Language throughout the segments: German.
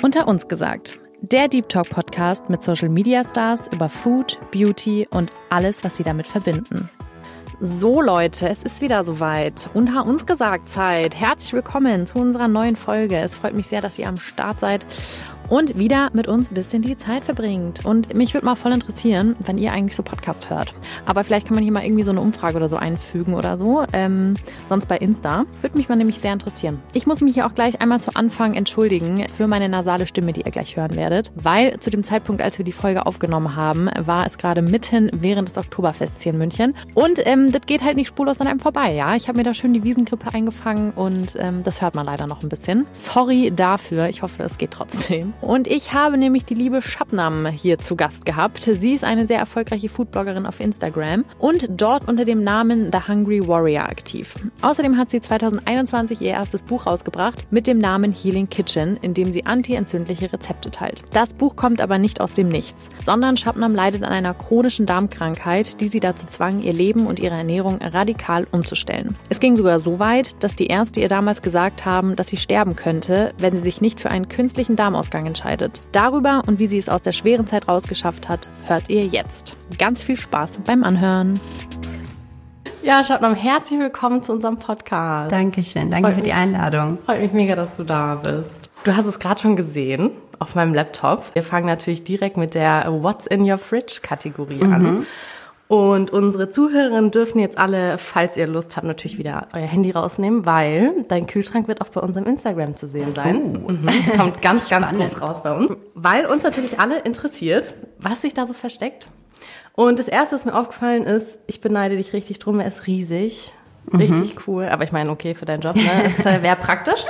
Unter uns gesagt. Der Deep Talk Podcast mit Social Media Stars über Food, Beauty und alles, was sie damit verbinden. So Leute, es ist wieder soweit. Unter uns gesagt Zeit. Herzlich willkommen zu unserer neuen Folge. Es freut mich sehr, dass ihr am Start seid und wieder mit uns ein bisschen die Zeit verbringt. Und mich würde mal voll interessieren, wenn ihr eigentlich so Podcast hört. Aber vielleicht kann man hier mal irgendwie so eine Umfrage oder so einfügen oder so. Ähm, sonst bei Insta. Würde mich mal nämlich sehr interessieren. Ich muss mich hier auch gleich einmal zu Anfang entschuldigen für meine nasale Stimme, die ihr gleich hören werdet. Weil zu dem Zeitpunkt, als wir die Folge aufgenommen haben, war es gerade mitten während des Oktoberfests hier in München. Und ähm, das geht halt nicht spurlos an einem vorbei, ja. Ich habe mir da schön die Wiesengrippe eingefangen und ähm, das hört man leider noch ein bisschen. Sorry dafür. Ich hoffe, es geht trotzdem. Und ich habe nämlich die liebe Shabnam hier zu Gast gehabt. Sie ist eine sehr erfolgreiche Foodbloggerin auf Instagram und dort unter dem Namen The Hungry Warrior aktiv. Außerdem hat sie 2021 ihr erstes Buch rausgebracht mit dem Namen Healing Kitchen, in dem sie anti-entzündliche Rezepte teilt. Das Buch kommt aber nicht aus dem Nichts, sondern Shabnam leidet an einer chronischen Darmkrankheit, die sie dazu zwang, ihr Leben und ihre Ernährung radikal umzustellen. Es ging sogar so weit, dass die Ärzte ihr damals gesagt haben, dass sie sterben könnte, wenn sie sich nicht für einen künstlichen Darmausgang entscheidet. Darüber und wie sie es aus der schweren Zeit rausgeschafft hat, hört ihr jetzt. Ganz viel Spaß beim Anhören. Ja, Schattenam, herzlich willkommen zu unserem Podcast. Dankeschön, danke für die Einladung. Freut mich mega, dass du da bist. Du hast es gerade schon gesehen auf meinem Laptop. Wir fangen natürlich direkt mit der What's in your fridge Kategorie mhm. an. Und unsere Zuhörerinnen dürfen jetzt alle, falls ihr Lust habt, natürlich wieder euer Handy rausnehmen, weil dein Kühlschrank wird auch bei uns im Instagram zu sehen sein. Oh. Mhm. Kommt ganz, ganz groß raus bei uns. Weil uns natürlich alle interessiert, was sich da so versteckt. Und das erste, was mir aufgefallen ist, ich beneide dich richtig drum, er ist riesig. Richtig mhm. cool. Aber ich meine, okay, für deinen Job, ne? Es äh, wäre praktisch.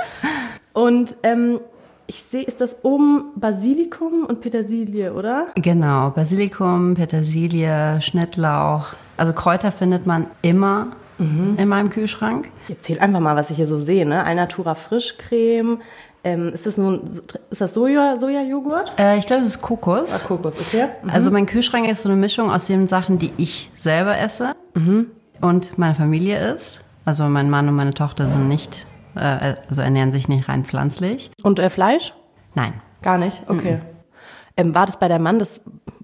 Und ähm, ich sehe, ist das oben Basilikum und Petersilie, oder? Genau, Basilikum, Petersilie, Schnittlauch. Also Kräuter findet man immer mhm. in meinem Kühlschrank. Erzähl einfach mal, was ich hier so sehe. Ne? Alnatura Frischcreme. Ähm, ist das nun, ist das Soja, Sojajoghurt? Äh, ich glaube, es ist Kokos. Ah, Kokos, okay. Mhm. Also mein Kühlschrank ist so eine Mischung aus den Sachen, die ich selber esse mhm. und meine Familie isst. Also mein Mann und meine Tochter sind nicht äh, also ernähren sich nicht rein pflanzlich. Und äh, Fleisch? Nein. Gar nicht? Okay. Mhm. Ähm, war das bei deinem Mann? Das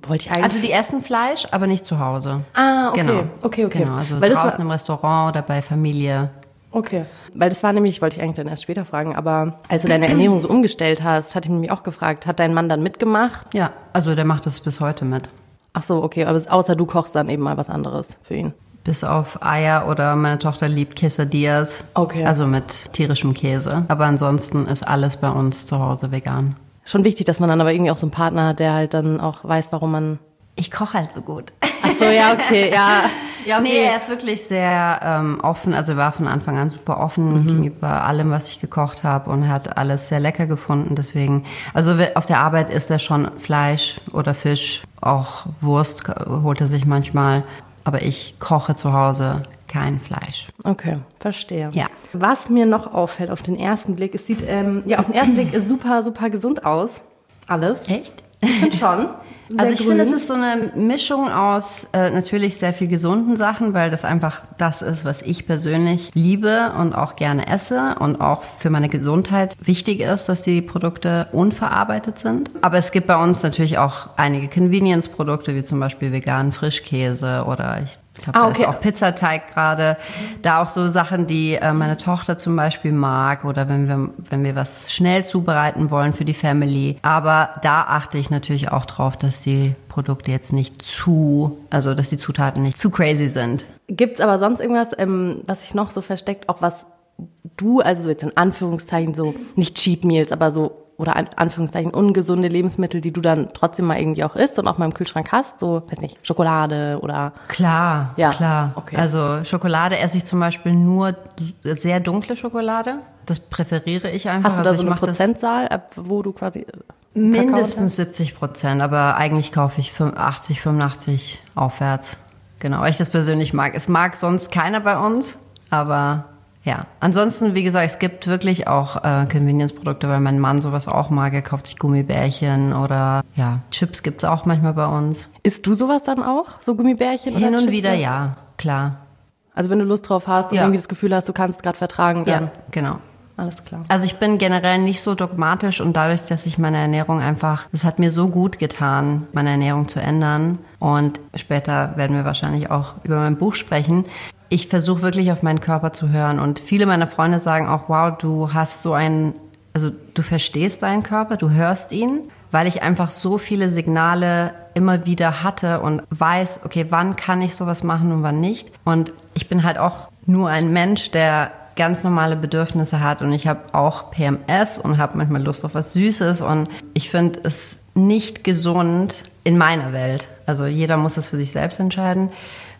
wollte ich eigentlich. Also die essen Fleisch, aber nicht zu Hause. Ah, okay. Genau. Okay, okay. Genau, also Weil draußen im Restaurant oder bei Familie. Okay. Weil das war nämlich, wollte ich eigentlich dann erst später fragen, aber als du deine Ernährung so umgestellt hast, hatte ich mich auch gefragt, hat dein Mann dann mitgemacht? Ja, also der macht das bis heute mit. Ach so, okay, aber außer du kochst dann eben mal was anderes für ihn. Bis auf Eier oder meine Tochter liebt Quesadillas. Okay. Also mit tierischem Käse. Aber ansonsten ist alles bei uns zu Hause vegan. Schon wichtig, dass man dann aber irgendwie auch so einen Partner hat, der halt dann auch weiß, warum man. Ich koche halt so gut. Ach so, ja, okay, ja. Ja, okay. Nee, er ist wirklich sehr ähm, offen. Also er war von Anfang an super offen mhm. gegenüber allem, was ich gekocht habe und hat alles sehr lecker gefunden. Deswegen, also auf der Arbeit isst er schon Fleisch oder Fisch, auch Wurst holt er sich manchmal aber ich koche zu Hause kein Fleisch. Okay, verstehe. Ja. Was mir noch auffällt auf den ersten Blick, es sieht ähm, ja auf den ersten Blick super, super gesund aus. Alles. Echt? Ich finde schon. Also ich finde, es ist so eine Mischung aus äh, natürlich sehr viel gesunden Sachen, weil das einfach das ist, was ich persönlich liebe und auch gerne esse und auch für meine Gesundheit wichtig ist, dass die Produkte unverarbeitet sind. Aber es gibt bei uns natürlich auch einige Convenience-Produkte, wie zum Beispiel veganen Frischkäse oder ich ich glaube, ah, okay. da ist auch Pizzateig gerade. Da auch so Sachen, die äh, meine Tochter zum Beispiel mag oder wenn wir, wenn wir was schnell zubereiten wollen für die Family. Aber da achte ich natürlich auch drauf, dass die Produkte jetzt nicht zu, also dass die Zutaten nicht zu crazy sind. Gibt's aber sonst irgendwas, ähm, was sich noch so versteckt, auch was du, also jetzt in Anführungszeichen so, nicht Cheat Meals, aber so oder an Anführungszeichen ungesunde Lebensmittel, die du dann trotzdem mal irgendwie auch isst und auch mal im Kühlschrank hast, so, weiß nicht, Schokolade oder? Klar, ja, klar. Okay. Also Schokolade esse ich zum Beispiel nur sehr dunkle Schokolade. Das präferiere ich einfach. Hast du da also so eine Prozentzahl, wo du quasi äh, Mindestens 70 Prozent, aber eigentlich kaufe ich 80, 85 aufwärts. Genau, weil ich das persönlich mag. Es mag sonst keiner bei uns, aber ja, ansonsten, wie gesagt, es gibt wirklich auch äh, Convenience-Produkte, weil mein Mann sowas auch mag. Er kauft sich Gummibärchen oder ja, Chips gibt's auch manchmal bei uns. Isst du sowas dann auch? So Gummibärchen Hin und wieder, ja, klar. Also wenn du Lust drauf hast und ja. irgendwie das Gefühl hast, du kannst gerade vertragen, dann. Ja, genau. alles klar. Also ich bin generell nicht so dogmatisch und dadurch, dass ich meine Ernährung einfach, es hat mir so gut getan, meine Ernährung zu ändern. Und später werden wir wahrscheinlich auch über mein Buch sprechen. Ich versuche wirklich auf meinen Körper zu hören. Und viele meiner Freunde sagen auch, wow, du hast so ein, also du verstehst deinen Körper, du hörst ihn, weil ich einfach so viele Signale immer wieder hatte und weiß, okay, wann kann ich sowas machen und wann nicht. Und ich bin halt auch nur ein Mensch, der ganz normale Bedürfnisse hat und ich habe auch PMS und habe manchmal Lust auf was Süßes und ich finde es nicht gesund in meiner Welt. Also jeder muss es für sich selbst entscheiden,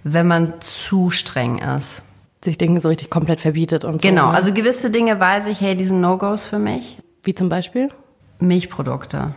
wenn man zu streng ist. Sich Dinge so richtig komplett verbietet und so. Genau, ne? also gewisse Dinge weiß ich, hey, die sind No-Gos für mich. Wie zum Beispiel? Milchprodukte.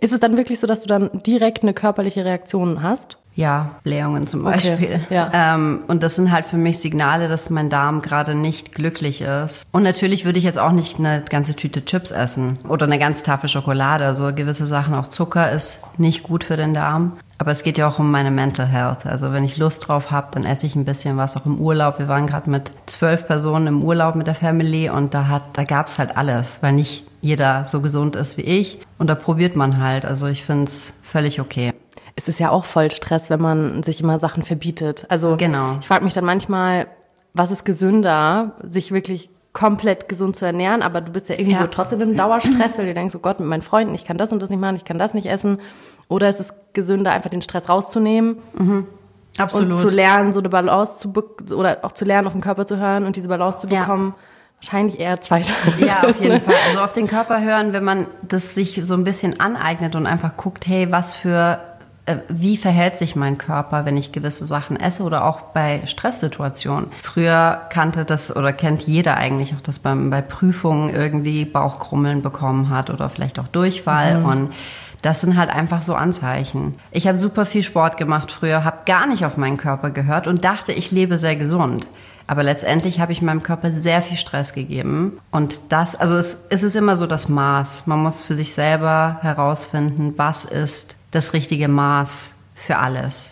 Ist es dann wirklich so, dass du dann direkt eine körperliche Reaktion hast? Ja, Blähungen zum Okay, Beispiel. ja. Ähm, und das sind halt für mich Signale, dass mein Darm gerade nicht glücklich ist. Und natürlich würde ich jetzt auch nicht eine ganze Tüte Chips essen oder eine ganze Tafel Schokolade. Also gewisse Sachen, auch Zucker ist nicht gut für den Darm. Aber es geht ja auch um meine Mental Health. Also wenn ich Lust drauf habe, dann esse ich ein bisschen was, auch im Urlaub. Wir waren gerade mit zwölf Personen im Urlaub mit der Family und da hat, da gab's halt alles, weil nicht jeder so gesund ist wie ich. Und da probiert man halt. Also ich find's völlig okay. Es ist ja auch voll Stress, wenn man sich immer Sachen verbietet. Also Genau. ich frage mich dann manchmal, was ist gesünder, sich wirklich komplett gesund zu ernähren, aber du bist ja irgendwo Ja. trotzdem im Dauerstress, weil du denkst, oh Gott, mit meinen Freunden, ich kann das und das nicht machen, ich kann das nicht essen. Oder ist es gesünder, einfach den Stress rauszunehmen und zu lernen, so eine Balance zu oder auch zu lernen, auf den Körper zu hören und diese Balance zu Ja. bekommen? Wahrscheinlich eher zweiter. Ja, auf jeden Fall. Also auf den Körper hören, wenn man das sich so ein bisschen aneignet und einfach guckt, hey, was für, äh, wie verhält sich mein Körper, wenn ich gewisse Sachen esse oder auch bei Stresssituationen. Früher kannte das oder kennt jeder eigentlich auch, dass beim, bei Prüfungen irgendwie Bauchkrummeln bekommen hat oder vielleicht auch Durchfall und das sind halt einfach so Anzeichen. Ich habe super viel Sport gemacht früher, habe gar nicht auf meinen Körper gehört und dachte, ich lebe sehr gesund. Aber letztendlich habe ich meinem Körper sehr viel Stress gegeben. Und das, also es, es ist immer so das Maß. Man muss für sich selber herausfinden, was ist das richtige Maß für alles.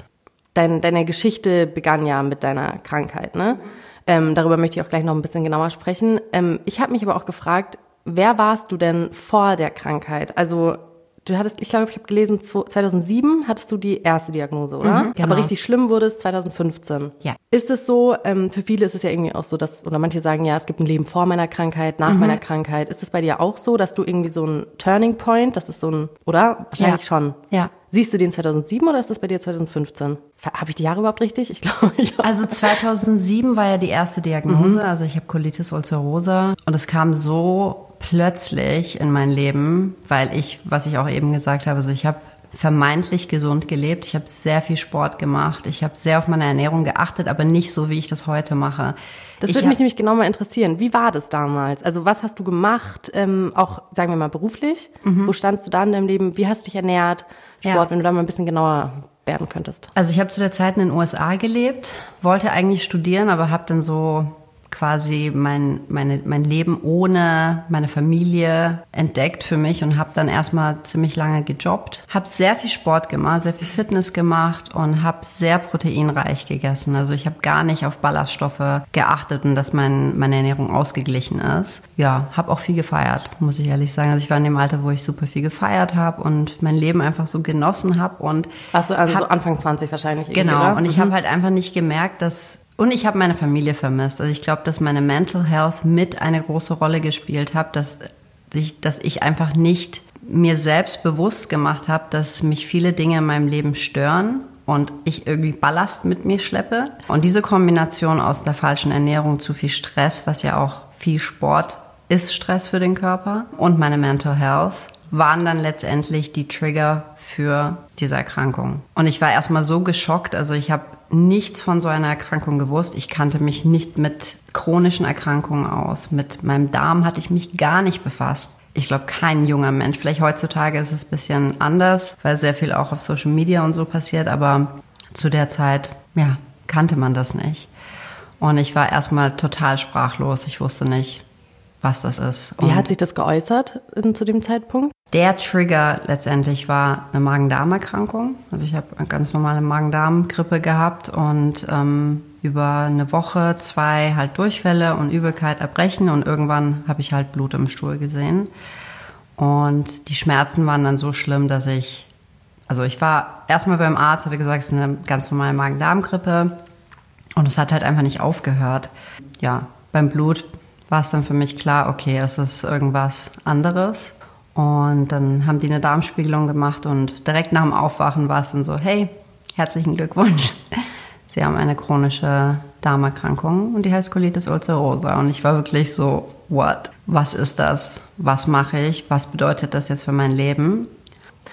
Dein, deine Geschichte begann ja mit deiner Krankheit, ne? Ähm, darüber möchte ich auch gleich noch ein bisschen genauer sprechen. Ähm, ich habe mich aber auch gefragt, wer warst du denn vor der Krankheit? Also du hattest, ich glaube, ich habe gelesen, 2007 hattest du die erste Diagnose, oder? Mhm, genau. Aber richtig schlimm wurde es 2015. Ja. Ist es so, ähm, für viele ist es ja irgendwie auch so, dass, oder manche sagen ja, es gibt ein Leben vor meiner Krankheit, nach Mhm. meiner Krankheit. Ist es bei dir auch so, dass du irgendwie so ein Turning Point, das ist so ein, oder? Wahrscheinlich Ja. schon. Ja. Siehst du den 2007 oder ist das bei dir 2015? Habe ich die Jahre überhaupt richtig? Ich glaube, ja. Also 2007 war ja die erste Diagnose. Also ich habe Colitis ulcerosa und es kam so plötzlich in mein Leben, weil ich, was ich auch eben gesagt habe, also ich habe vermeintlich gesund gelebt. Ich habe sehr viel Sport gemacht. Ich habe sehr auf meine Ernährung geachtet, aber nicht so, wie ich das heute mache. Das ich würde mich nämlich genau mal interessieren. Wie war das damals? Also was hast du gemacht, ähm, auch sagen wir mal beruflich? Wo standst du da in deinem Leben? Wie hast du dich ernährt? Mhm. Ja. Sport, wenn du da mal ein bisschen genauer werden könntest. Also ich habe zu der Zeit in den USA gelebt, wollte eigentlich studieren, aber habe dann so quasi mein, meine, mein Leben ohne meine Familie entdeckt für mich und habe dann erstmal ziemlich lange gejobbt. Habe sehr viel Sport gemacht, sehr viel Fitness gemacht und habe sehr proteinreich gegessen. Also ich habe gar nicht auf Ballaststoffe geachtet und dass mein, meine Ernährung ausgeglichen ist. Ja, habe auch viel gefeiert, muss ich ehrlich sagen. Also ich war in dem Alter, wo ich super viel gefeiert habe und mein Leben einfach so genossen habe und Warst du also hab- so Anfang 20 wahrscheinlich Genau, oder? und ich Mhm. habe halt einfach nicht gemerkt, dass. Und ich habe meine Familie vermisst. Also ich glaube, dass meine Mental Health mit eine große Rolle gespielt hat, dass ich, dass ich einfach nicht mir selbst bewusst gemacht habe, dass mich viele Dinge in meinem Leben stören und ich irgendwie Ballast mit mir schleppe. Und diese Kombination aus der falschen Ernährung, zu viel Stress, was ja auch viel Sport ist Stress für den Körper und meine Mental Health waren dann letztendlich die Trigger für diese Erkrankung. Und ich war erstmal so geschockt, also ich habe nichts von so einer Erkrankung gewusst. Ich kannte mich nicht mit chronischen Erkrankungen aus. Mit meinem Darm hatte ich mich gar nicht befasst. Ich glaube, kein junger Mensch. Vielleicht heutzutage ist es ein bisschen anders, weil sehr viel auch auf Social Media und so passiert. Aber zu der Zeit, ja, kannte man das nicht. Und ich war erstmal total sprachlos. Ich wusste nicht, was das ist. Wie Und hat sich das geäußert in, zu dem Zeitpunkt? Der Trigger letztendlich war eine Magen-Darm-Erkrankung. Also ich habe eine ganz normale Magen-Darm-Grippe gehabt und ähm, über eine Woche, zwei halt Durchfälle und Übelkeit, Erbrechen und irgendwann habe ich halt Blut im Stuhl gesehen. Und die Schmerzen waren dann so schlimm, dass ich, also ich war erstmal beim Arzt, hatte gesagt, es ist eine ganz normale Magen-Darm-Grippe und es hat halt einfach nicht aufgehört. Ja, beim Blut war es dann für mich klar, okay, es ist irgendwas anderes. Und dann haben die eine Darmspiegelung gemacht und direkt nach dem Aufwachen war es dann so, hey, herzlichen Glückwunsch. Sie haben eine chronische Darmerkrankung und die heißt Colitis ulcerosa. Und ich war wirklich so, what? Was ist das? Was mache ich? Was bedeutet das jetzt für mein Leben?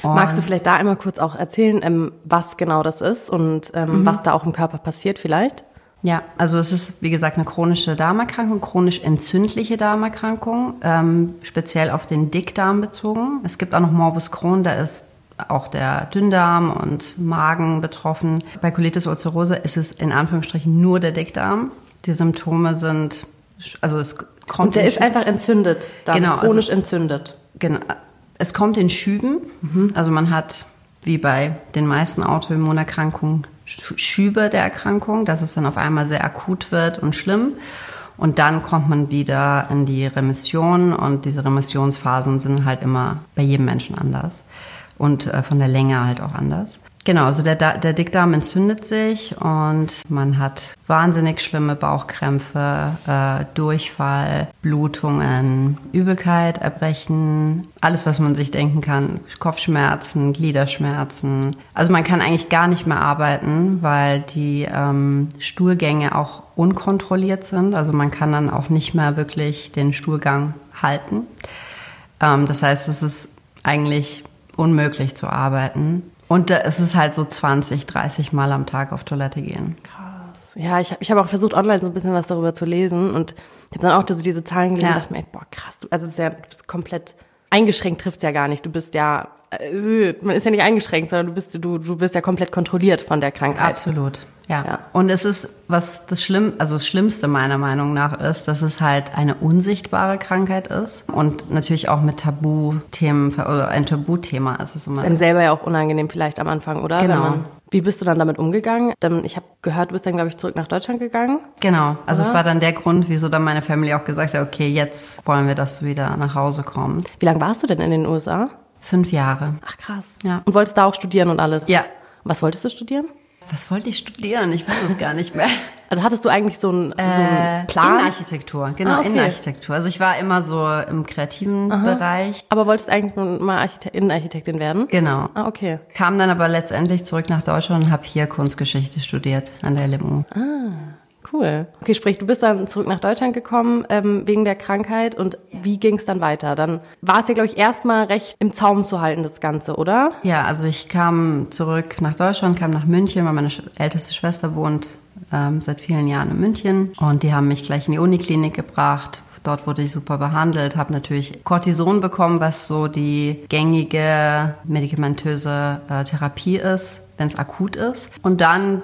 Und Magst du vielleicht da einmal kurz auch erzählen, ähm, was genau das ist und ähm, mhm. was da auch im Körper passiert vielleicht? Ja, also es ist, wie gesagt, eine chronische Darmerkrankung, chronisch entzündliche Darmerkrankung, ähm, speziell auf den Dickdarm bezogen. Es gibt auch noch Morbus Crohn, da ist auch der Dünndarm und Magen betroffen. Bei Colitis ulcerosa ist es in Anführungsstrichen nur der Dickdarm. Die Symptome sind, also es kommt. Und der ist einfach entzündet, dann genau, also chronisch also, entzündet. Genau. Es kommt in Schüben. Mhm. Also man hat, wie bei den meisten Autoimmunerkrankungen, Schübe der Erkrankung, dass es dann auf einmal sehr akut wird und schlimm. Und dann kommt man wieder in die Remission und diese Remissionsphasen sind halt immer bei jedem Menschen anders und äh, von der Länge halt auch anders. Genau, also der, der Dickdarm entzündet sich und man hat wahnsinnig schlimme Bauchkrämpfe, äh, Durchfall, Blutungen, Übelkeit, Erbrechen, alles, was man sich denken kann, Kopfschmerzen, Gliederschmerzen. Also man kann eigentlich gar nicht mehr arbeiten, weil die ähm, Stuhlgänge auch unkontrolliert sind. Also man kann dann auch nicht mehr wirklich den Stuhlgang halten. Ähm, das heißt, es ist eigentlich unmöglich zu arbeiten. Und es ist halt so 20, 30 Mal am Tag auf Toilette gehen. Krass. Ja, ich, ich habe auch versucht, online so ein bisschen was darüber zu lesen und ich habe dann auch diese Zahlen gelesen ja. und dachte mir, boah, krass, du, also ja, du bist komplett eingeschränkt trifft ja gar nicht. Du bist ja, äh, man ist ja nicht eingeschränkt, sondern du bist, du, du bist ja komplett kontrolliert von der Krankheit. Absolut. Ja. ja. Und es ist, was das Schlimm, also das Schlimmste meiner Meinung nach ist, dass es halt eine unsichtbare Krankheit ist und natürlich auch mit Tabuthemen oder ein Tabuthema ist es immer. Ist einem selber ja auch unangenehm vielleicht am Anfang, oder? Genau. Wie bist du dann damit umgegangen? Ich habe gehört, du bist dann, glaube ich, zurück nach Deutschland gegangen. Genau. Also es war dann der Grund, wieso dann meine Familie auch gesagt hat, okay, jetzt wollen wir, dass du wieder nach Hause kommst. Wie lange warst du denn in den USA? Fünf Jahre. Ach krass. Ja. Und wolltest da auch studieren und alles? Ja. Was wolltest du studieren? Was wollte ich studieren? Ich weiß es gar nicht mehr. Also hattest du eigentlich so einen, so einen äh, Plan? Innenarchitektur, genau, ah, okay. Innenarchitektur. Also ich war immer so im kreativen Aha. Bereich. Aber wolltest eigentlich mal Archite Innenarchitektin werden? Genau. Ah, okay. Kam dann aber letztendlich zurück nach Deutschland und habe hier Kunstgeschichte studiert an der LMU. Ah. Cool. Okay, sprich, du bist dann zurück nach Deutschland gekommen ähm, wegen der Krankheit und wie ging es dann weiter? Dann war es ja, glaube ich, erstmal recht im Zaum zu halten, das Ganze, oder? Ja, also ich kam zurück nach Deutschland, kam nach München, weil meine älteste Schwester wohnt ähm, seit vielen Jahren in München und die haben mich gleich in die Uniklinik gebracht, Dort wurde ich super behandelt, habe natürlich Cortison bekommen, was so die gängige medikamentöse äh, Therapie ist wenn es akut ist. Und dann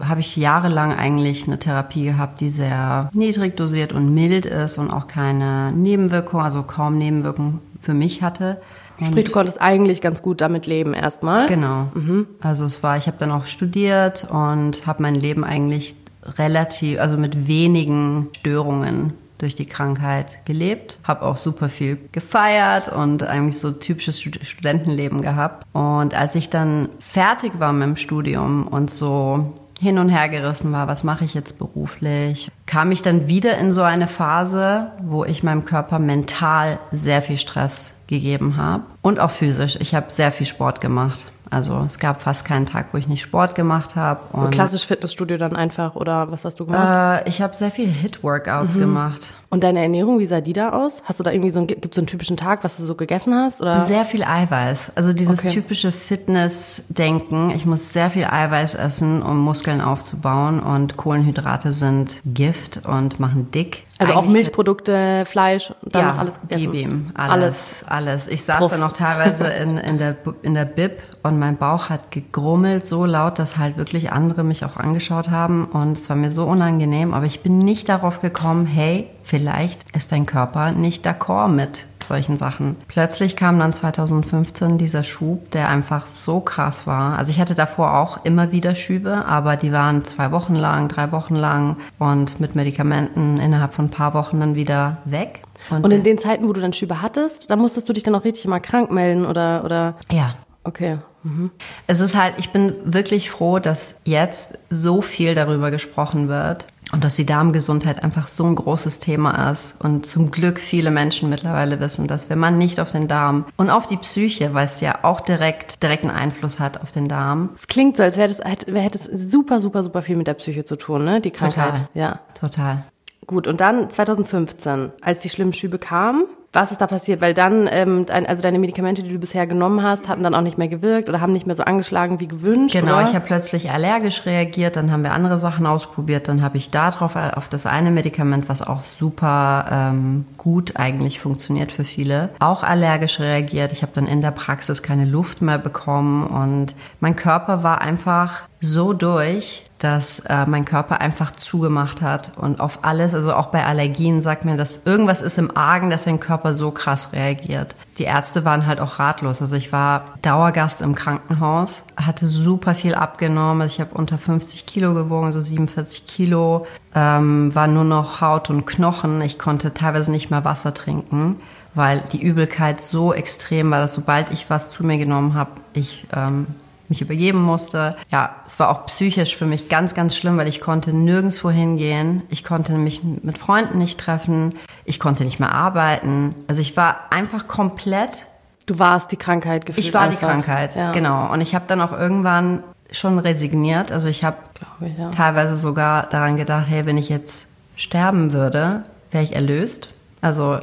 äh, habe ich jahrelang eigentlich eine Therapie gehabt, die sehr niedrig dosiert und mild ist und auch keine Nebenwirkung, also kaum Nebenwirkungen für mich hatte. Und Sprich, du konntest eigentlich ganz gut damit leben erstmal. Genau. Mhm. Also es war, ich habe dann auch studiert und habe mein Leben eigentlich relativ, also mit wenigen Störungen durch die Krankheit gelebt, habe auch super viel gefeiert und eigentlich so typisches Studentenleben gehabt. Und als ich dann fertig war mit dem Studium und so hin und her gerissen war, was mache ich jetzt beruflich, kam ich dann wieder in so eine Phase, wo ich meinem Körper mental sehr viel Stress gegeben habe und auch physisch. Ich habe sehr viel Sport gemacht. Also es gab fast keinen Tag, wo ich nicht Sport gemacht habe. So klassisch Fitnessstudio dann einfach oder was hast du gemacht? Äh, ich habe sehr viel Hit-Workouts mhm. gemacht. Und deine Ernährung, wie sah die da aus? Hast du da irgendwie so einen, gibt so einen typischen Tag, was du so gegessen hast? Oder? Sehr viel Eiweiß. Also dieses okay. typische Fitness-Denken. Ich muss sehr viel Eiweiß essen, um Muskeln aufzubauen. Und Kohlenhydrate sind Gift und machen dick. Also auch Milchprodukte, Fleisch, dann ja, alles gegessen? gib ihm. Alles, alles. alles. Ich saß Puff. dann noch teilweise in, in, der, in der Bib und mein Bauch hat gegrummelt so laut, dass halt wirklich andere mich auch angeschaut haben. Und es war mir so unangenehm. Aber ich bin nicht darauf gekommen, hey, vielleicht ist dein Körper nicht d'accord mit solchen Sachen. Plötzlich kam dann 2015 dieser Schub, der einfach so krass war. Also ich hatte davor auch immer wieder Schübe, aber die waren zwei Wochen lang, drei Wochen lang und mit Medikamenten innerhalb von ein paar Wochen dann wieder weg. Und, und in den Zeiten, wo du dann Schübe hattest, da musstest du dich dann auch richtig mal krank melden oder, oder? Ja. Okay. Mhm. Es ist halt, ich bin wirklich froh, dass jetzt so viel darüber gesprochen wird und dass die Darmgesundheit einfach so ein großes Thema ist. Und zum Glück viele Menschen mittlerweile wissen, dass wenn man nicht auf den Darm und auf die Psyche, weil es ja auch direkt direkten Einfluss hat auf den Darm. Klingt so, als wäre das, hätte es super, super, super viel mit der Psyche zu tun, ne? Die Krankheit. Total. Ja. Total. Gut, und dann 2015, als die schlimmen Schübe kamen, was ist da passiert? Weil dann, ähm, also deine Medikamente, die du bisher genommen hast, hatten dann auch nicht mehr gewirkt oder haben nicht mehr so angeschlagen wie gewünscht. Genau, oder? ich habe plötzlich allergisch reagiert, dann haben wir andere Sachen ausprobiert, dann habe ich da drauf äh, auf das eine Medikament, was auch super ähm, gut eigentlich funktioniert für viele, auch allergisch reagiert. Ich habe dann in der Praxis keine Luft mehr bekommen und mein Körper war einfach so durch, dass äh, mein Körper einfach zugemacht hat und auf alles, also auch bei Allergien sagt mir, dass irgendwas ist im Argen, dass dein Körper so krass reagiert. Die Ärzte waren halt auch ratlos. Also ich war Dauergast im Krankenhaus, hatte super viel abgenommen. Also ich habe unter 50 Kilo gewogen, so 47 Kilo, ähm, war nur noch Haut und Knochen. Ich konnte teilweise nicht mehr Wasser trinken weil die Übelkeit so extrem war, dass sobald ich was zu mir genommen habe, ich ähm, mich übergeben musste. Ja, es war auch psychisch für mich ganz, ganz schlimm, weil ich konnte nirgendwo hingehen. Ich konnte mich mit Freunden nicht treffen. Ich konnte nicht mehr arbeiten. Also ich war einfach komplett. Du warst die Krankheit gefühlt. Ich war einfach. die Krankheit, ja. genau. Und ich habe dann auch irgendwann schon resigniert. Also ich habe ja. teilweise sogar daran gedacht, hey, wenn ich jetzt sterben würde, wäre ich erlöst. Also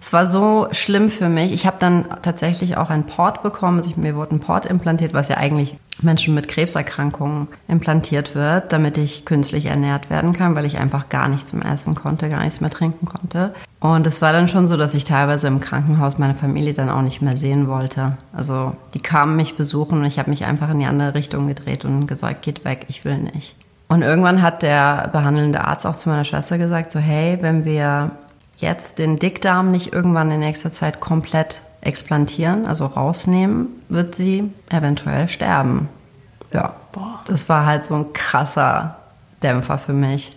es war so schlimm für mich. Ich habe dann tatsächlich auch ein Port bekommen. Also mir wurde ein Port implantiert, was ja eigentlich Menschen mit Krebserkrankungen implantiert wird, damit ich künstlich ernährt werden kann, weil ich einfach gar nichts mehr essen konnte, gar nichts mehr trinken konnte. Und es war dann schon so, dass ich teilweise im Krankenhaus meine Familie dann auch nicht mehr sehen wollte. Also die kamen mich besuchen und ich habe mich einfach in die andere Richtung gedreht und gesagt, geht weg, ich will nicht. Und irgendwann hat der behandelnde Arzt auch zu meiner Schwester gesagt, so hey, wenn wir jetzt den Dickdarm nicht irgendwann in nächster Zeit komplett explantieren, also rausnehmen, wird sie eventuell sterben. Ja, Boah. das war halt so ein krasser Dämpfer für mich.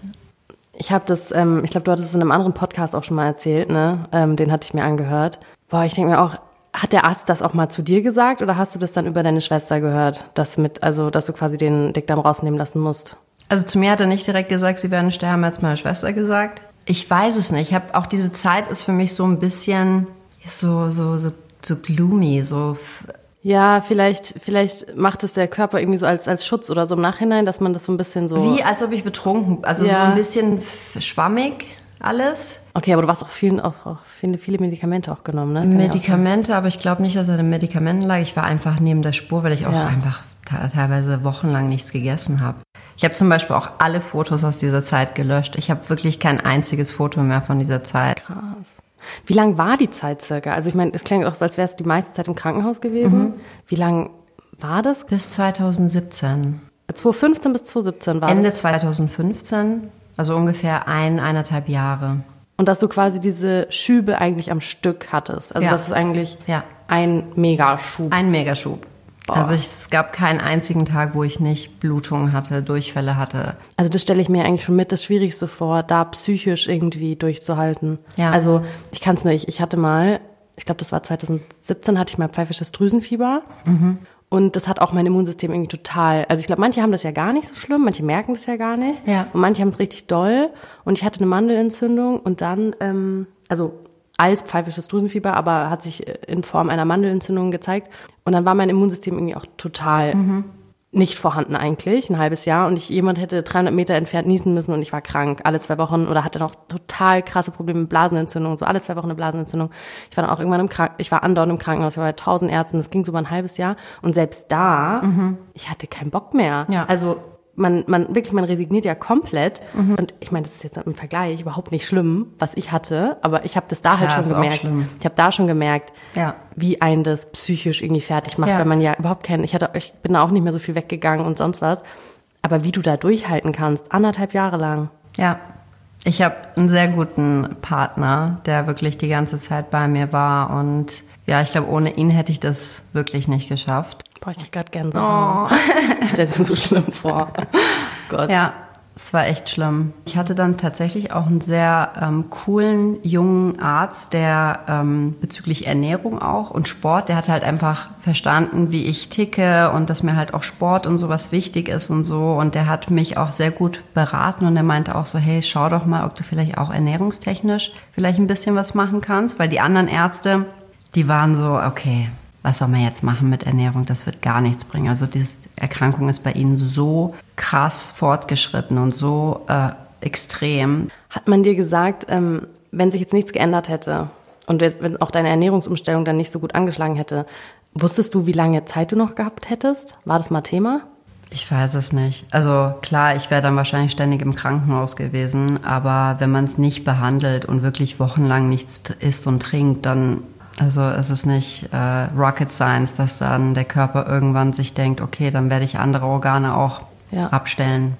Ich habe das, ähm, ich glaube, du hattest es in einem anderen Podcast auch schon mal erzählt, ne? Ähm, den hatte ich mir angehört. Boah, ich denke mir auch, hat der Arzt das auch mal zu dir gesagt oder hast du das dann über deine Schwester gehört, dass mit, also dass du quasi den Dickdarm rausnehmen lassen musst? Also zu mir hat er nicht direkt gesagt, sie werden sterben, hat es meiner Schwester gesagt. Ich weiß es nicht. Ich habe auch diese Zeit ist für mich so ein bisschen so so so so gloomy, so ja, vielleicht, vielleicht macht es der Körper irgendwie so als, als Schutz oder so im Nachhinein, dass man das so ein bisschen so. Wie, als ob ich betrunken, also ja. so ein bisschen schwammig alles. Okay, aber du hast auch, viel, auch, auch viele, viele Medikamente auch genommen, ne? Kann Medikamente, aber ich glaube nicht, dass er den Medikamenten lag. Ich war einfach neben der Spur, weil ich auch ja. einfach teilweise wochenlang nichts gegessen habe. Ich habe zum Beispiel auch alle Fotos aus dieser Zeit gelöscht. Ich habe wirklich kein einziges Foto mehr von dieser Zeit. Krass. Wie lang war die Zeit circa? Also ich meine, es klingt auch so, als wäre es die meiste Zeit im Krankenhaus gewesen. Mhm. Wie lang war das? Bis 2017. 2015 bis 2017 war Ende das? 2015, also ungefähr ein, eineinhalb Jahre. Und dass du quasi diese Schübe eigentlich am Stück hattest. Also ja. das ist eigentlich ja. ein Megaschub. Ein Megaschub. Boah. Also ich, es gab keinen einzigen Tag, wo ich nicht Blutungen hatte, Durchfälle hatte. Also das stelle ich mir eigentlich schon mit das Schwierigste vor, da psychisch irgendwie durchzuhalten. Ja. Also ich kann es nur, ich, ich hatte mal, ich glaube das war 2017, hatte ich mal pfeifisches Drüsenfieber. Mhm. Und das hat auch mein Immunsystem irgendwie total. Also ich glaube, manche haben das ja gar nicht so schlimm, manche merken das ja gar nicht. Ja. Und manche haben es richtig doll. Und ich hatte eine Mandelentzündung und dann, ähm, also als pfeifisches Drüsenfieber, aber hat sich in Form einer Mandelentzündung gezeigt. Und dann war mein Immunsystem irgendwie auch total mhm. nicht vorhanden eigentlich, ein halbes Jahr. Und ich, jemand hätte 300 Meter entfernt niesen müssen und ich war krank alle zwei Wochen oder hatte noch total krasse Probleme mit Blasenentzündung, so alle zwei Wochen eine Blasenentzündung. Ich war dann auch irgendwann im Krankenhaus, ich war andauernd im Krankenhaus, ich war bei tausend Ärzten, das ging so über ein halbes Jahr. Und selbst da, mhm. ich hatte keinen Bock mehr. Ja. Also man, man wirklich, man resigniert ja komplett. Mhm. Und ich meine, das ist jetzt im Vergleich überhaupt nicht schlimm, was ich hatte, aber ich habe das da halt Klar, halt schon gemerkt. Ich habe da schon gemerkt, ja. wie einen das psychisch irgendwie fertig macht, ja. weil man ja überhaupt keinen, ich hatte, ich bin da auch nicht mehr so viel weggegangen und sonst was. Aber wie du da durchhalten kannst, anderthalb Jahre lang. Ja. Ich habe einen sehr guten Partner, der wirklich die ganze Zeit bei mir war und ja, ich glaube, ohne ihn hätte ich das wirklich nicht geschafft. Boah, ich gerade gern so. Oh. Ich stelle es so schlimm vor. Gott. Ja, es war echt schlimm. Ich hatte dann tatsächlich auch einen sehr ähm, coolen jungen Arzt, der ähm, bezüglich Ernährung auch und Sport, der hat halt einfach verstanden, wie ich ticke und dass mir halt auch Sport und sowas wichtig ist und so. Und der hat mich auch sehr gut beraten und er meinte auch so, hey, schau doch mal, ob du vielleicht auch ernährungstechnisch vielleicht ein bisschen was machen kannst, weil die anderen Ärzte, die waren so, okay, was soll man jetzt machen mit Ernährung? Das wird gar nichts bringen. Also diese Erkrankung ist bei ihnen so krass fortgeschritten und so äh, extrem. Hat man dir gesagt, ähm, wenn sich jetzt nichts geändert hätte und wenn auch deine Ernährungsumstellung dann nicht so gut angeschlagen hätte, wusstest du, wie lange Zeit du noch gehabt hättest? War das mal Thema? Ich weiß es nicht. Also klar, ich wäre dann wahrscheinlich ständig im Krankenhaus gewesen, aber wenn man es nicht behandelt und wirklich wochenlang nichts isst und trinkt, dann also es ist nicht äh, Rocket Science, dass dann der Körper irgendwann sich denkt, okay, dann werde ich andere Organe auch ja. abstellen.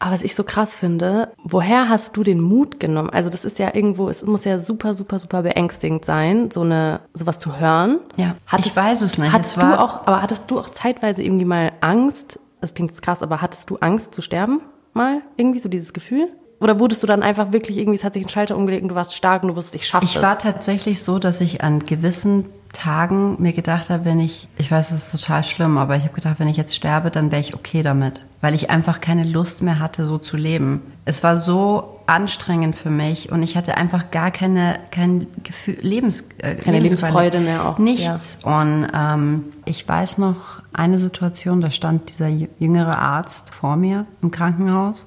Aber was ich so krass finde, woher hast du den Mut genommen? Also das ist ja irgendwo, es muss ja super, super, super beängstigend sein, so eine, sowas zu hören. Ja. Hattest, ich weiß es nicht. Hattest es du auch, aber hattest du auch zeitweise irgendwie mal Angst? Das klingt jetzt krass, aber hattest du Angst zu sterben? Mal irgendwie so dieses Gefühl? Oder wurdest du dann einfach wirklich irgendwie, es hat sich ein Schalter umgelegt und du warst stark und du wusstest, ich schaffe es? Ich war tatsächlich so, dass ich an gewissen Tagen mir gedacht habe, wenn ich, ich weiß, es ist total schlimm, aber ich habe gedacht, wenn ich jetzt sterbe, dann wäre ich okay damit, weil ich einfach keine Lust mehr hatte, so zu leben. Es war so anstrengend für mich und ich hatte einfach gar keine, kein Gefühl, Lebens, äh, keine Lebensfreude mehr auch. Nichts. Ja. Und ähm, ich weiß noch eine Situation, da stand dieser jüngere Arzt vor mir im Krankenhaus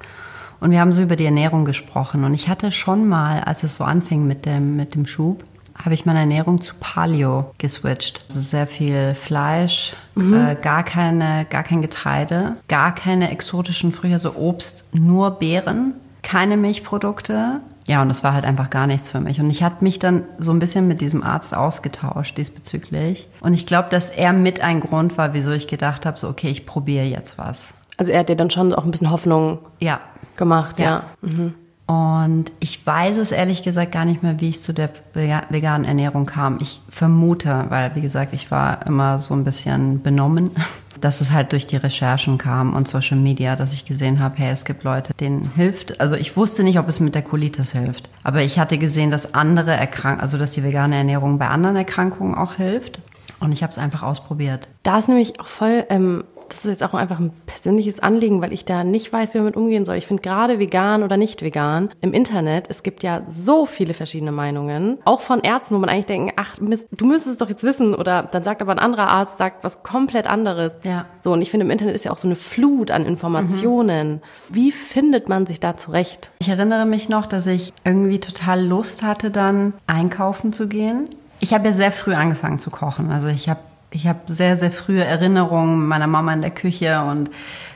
und wir haben so über die Ernährung gesprochen. Und ich hatte schon mal, als es so anfing mit dem, mit dem Schub, habe ich meine Ernährung zu Paleo geswitcht. Also sehr viel Fleisch, mhm. äh, gar, keine, gar kein Getreide, gar keine exotischen Früchte, also Obst, nur Beeren, keine Milchprodukte. Ja, und das war halt einfach gar nichts für mich. Und ich hatte mich dann so ein bisschen mit diesem Arzt ausgetauscht diesbezüglich. Und ich glaube, dass er mit ein Grund war, wieso ich gedacht habe, so okay, ich probiere jetzt was. Also er hat dir dann schon auch ein bisschen Hoffnung ja gemacht, ja. ja. Mhm. Und ich weiß es ehrlich gesagt gar nicht mehr, wie ich zu der veganen Ernährung kam. Ich vermute, weil wie gesagt, ich war immer so ein bisschen benommen, dass es halt durch die Recherchen kam und Social Media, dass ich gesehen habe, hey, es gibt Leute, denen hilft. Also ich wusste nicht, ob es mit der Colitis hilft, aber ich hatte gesehen, dass andere Erkrankungen, also dass die vegane Ernährung bei anderen Erkrankungen auch hilft. Und ich habe es einfach ausprobiert. Da ist nämlich auch voll ähm, das ist jetzt auch einfach ein persönliches Anliegen, weil ich da nicht weiß, wie man damit umgehen soll. Ich finde gerade vegan oder nicht vegan im Internet, es gibt ja so viele verschiedene Meinungen, auch von Ärzten, wo man eigentlich denkt, ach, Mist, du müsstest es doch jetzt wissen oder dann sagt aber ein anderer Arzt, sagt was komplett anderes. Ja. So, und ich finde, im Internet ist ja auch so eine Flut an Informationen. Mhm. Wie findet man sich da zurecht? Ich erinnere mich noch, dass ich irgendwie total Lust hatte, dann einkaufen zu gehen. Ich habe ja sehr früh angefangen zu kochen. Also ich habe ich habe sehr, sehr frühe Erinnerungen meiner Mama in der Küche und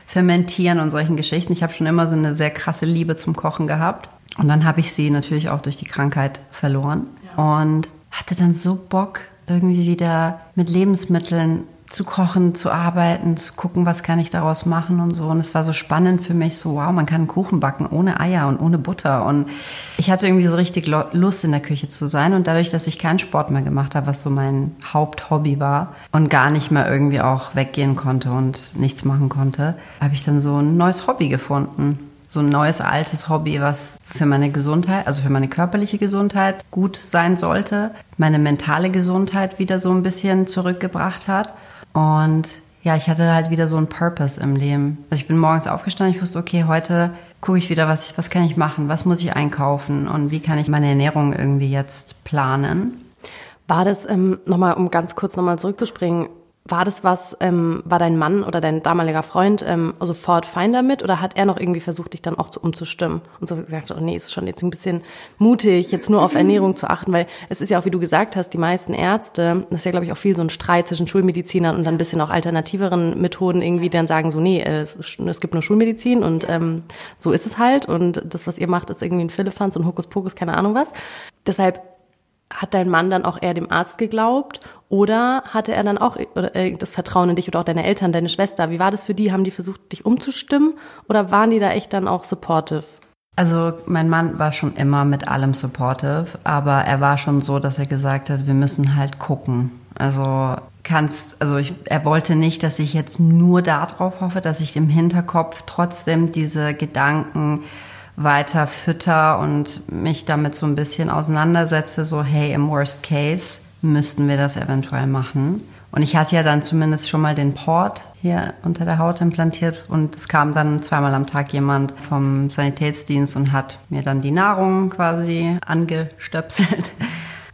Fermentieren und solchen Geschichten. Ich habe schon immer so eine sehr krasse Liebe zum Kochen gehabt. Und dann habe ich sie natürlich auch durch die Krankheit verloren. Ja. Und hatte dann so Bock, irgendwie wieder mit Lebensmitteln zu kochen, zu arbeiten, zu gucken, was kann ich daraus machen und so. Und es war so spannend für mich, so wow, man kann einen Kuchen backen ohne Eier und ohne Butter. Und ich hatte irgendwie so richtig Lust in der Küche zu sein. Und dadurch, dass ich keinen Sport mehr gemacht habe, was so mein Haupthobby war und gar nicht mehr irgendwie auch weggehen konnte und nichts machen konnte, habe ich dann so ein neues Hobby gefunden so ein neues altes Hobby, was für meine Gesundheit, also für meine körperliche Gesundheit gut sein sollte, meine mentale Gesundheit wieder so ein bisschen zurückgebracht hat und ja, ich hatte halt wieder so einen Purpose im Leben. Also ich bin morgens aufgestanden, ich wusste, okay, heute gucke ich wieder, was, was kann ich machen, was muss ich einkaufen und wie kann ich meine Ernährung irgendwie jetzt planen. War das, ähm, nochmal, um ganz kurz nochmal zurückzuspringen, war das was, ähm, war dein Mann oder dein damaliger Freund ähm, sofort fein damit? Oder hat er noch irgendwie versucht, dich dann auch zu umzustimmen? Und so gesagt, oh nee, ist schon jetzt ein bisschen mutig, jetzt nur auf Ernährung zu achten, weil es ist ja auch, wie du gesagt hast, die meisten Ärzte, das ist ja, glaube ich, auch viel so ein Streit zwischen Schulmedizinern und dann ein bisschen auch alternativeren Methoden irgendwie, dann sagen so, nee, es, es gibt nur Schulmedizin und ähm, so ist es halt. Und das, was ihr macht, ist irgendwie ein Philippans und Hokuspokus, keine Ahnung was. Deshalb hat dein Mann dann auch eher dem Arzt geglaubt oder hatte er dann auch äh, das Vertrauen in dich oder auch deine Eltern, deine Schwester? Wie war das für die? Haben die versucht, dich umzustimmen oder waren die da echt dann auch supportive? Also mein Mann war schon immer mit allem supportive, aber er war schon so, dass er gesagt hat, wir müssen halt gucken. Also kannst, also ich, er wollte nicht, dass ich jetzt nur darauf hoffe, dass ich im Hinterkopf trotzdem diese Gedanken weiter fütter und mich damit so ein bisschen auseinandersetze, so hey, im Worst Case müssten wir das eventuell machen. Und ich hatte ja dann zumindest schon mal den Port hier unter der Haut implantiert und es kam dann zweimal am Tag jemand vom Sanitätsdienst und hat mir dann die Nahrung quasi angestöpselt.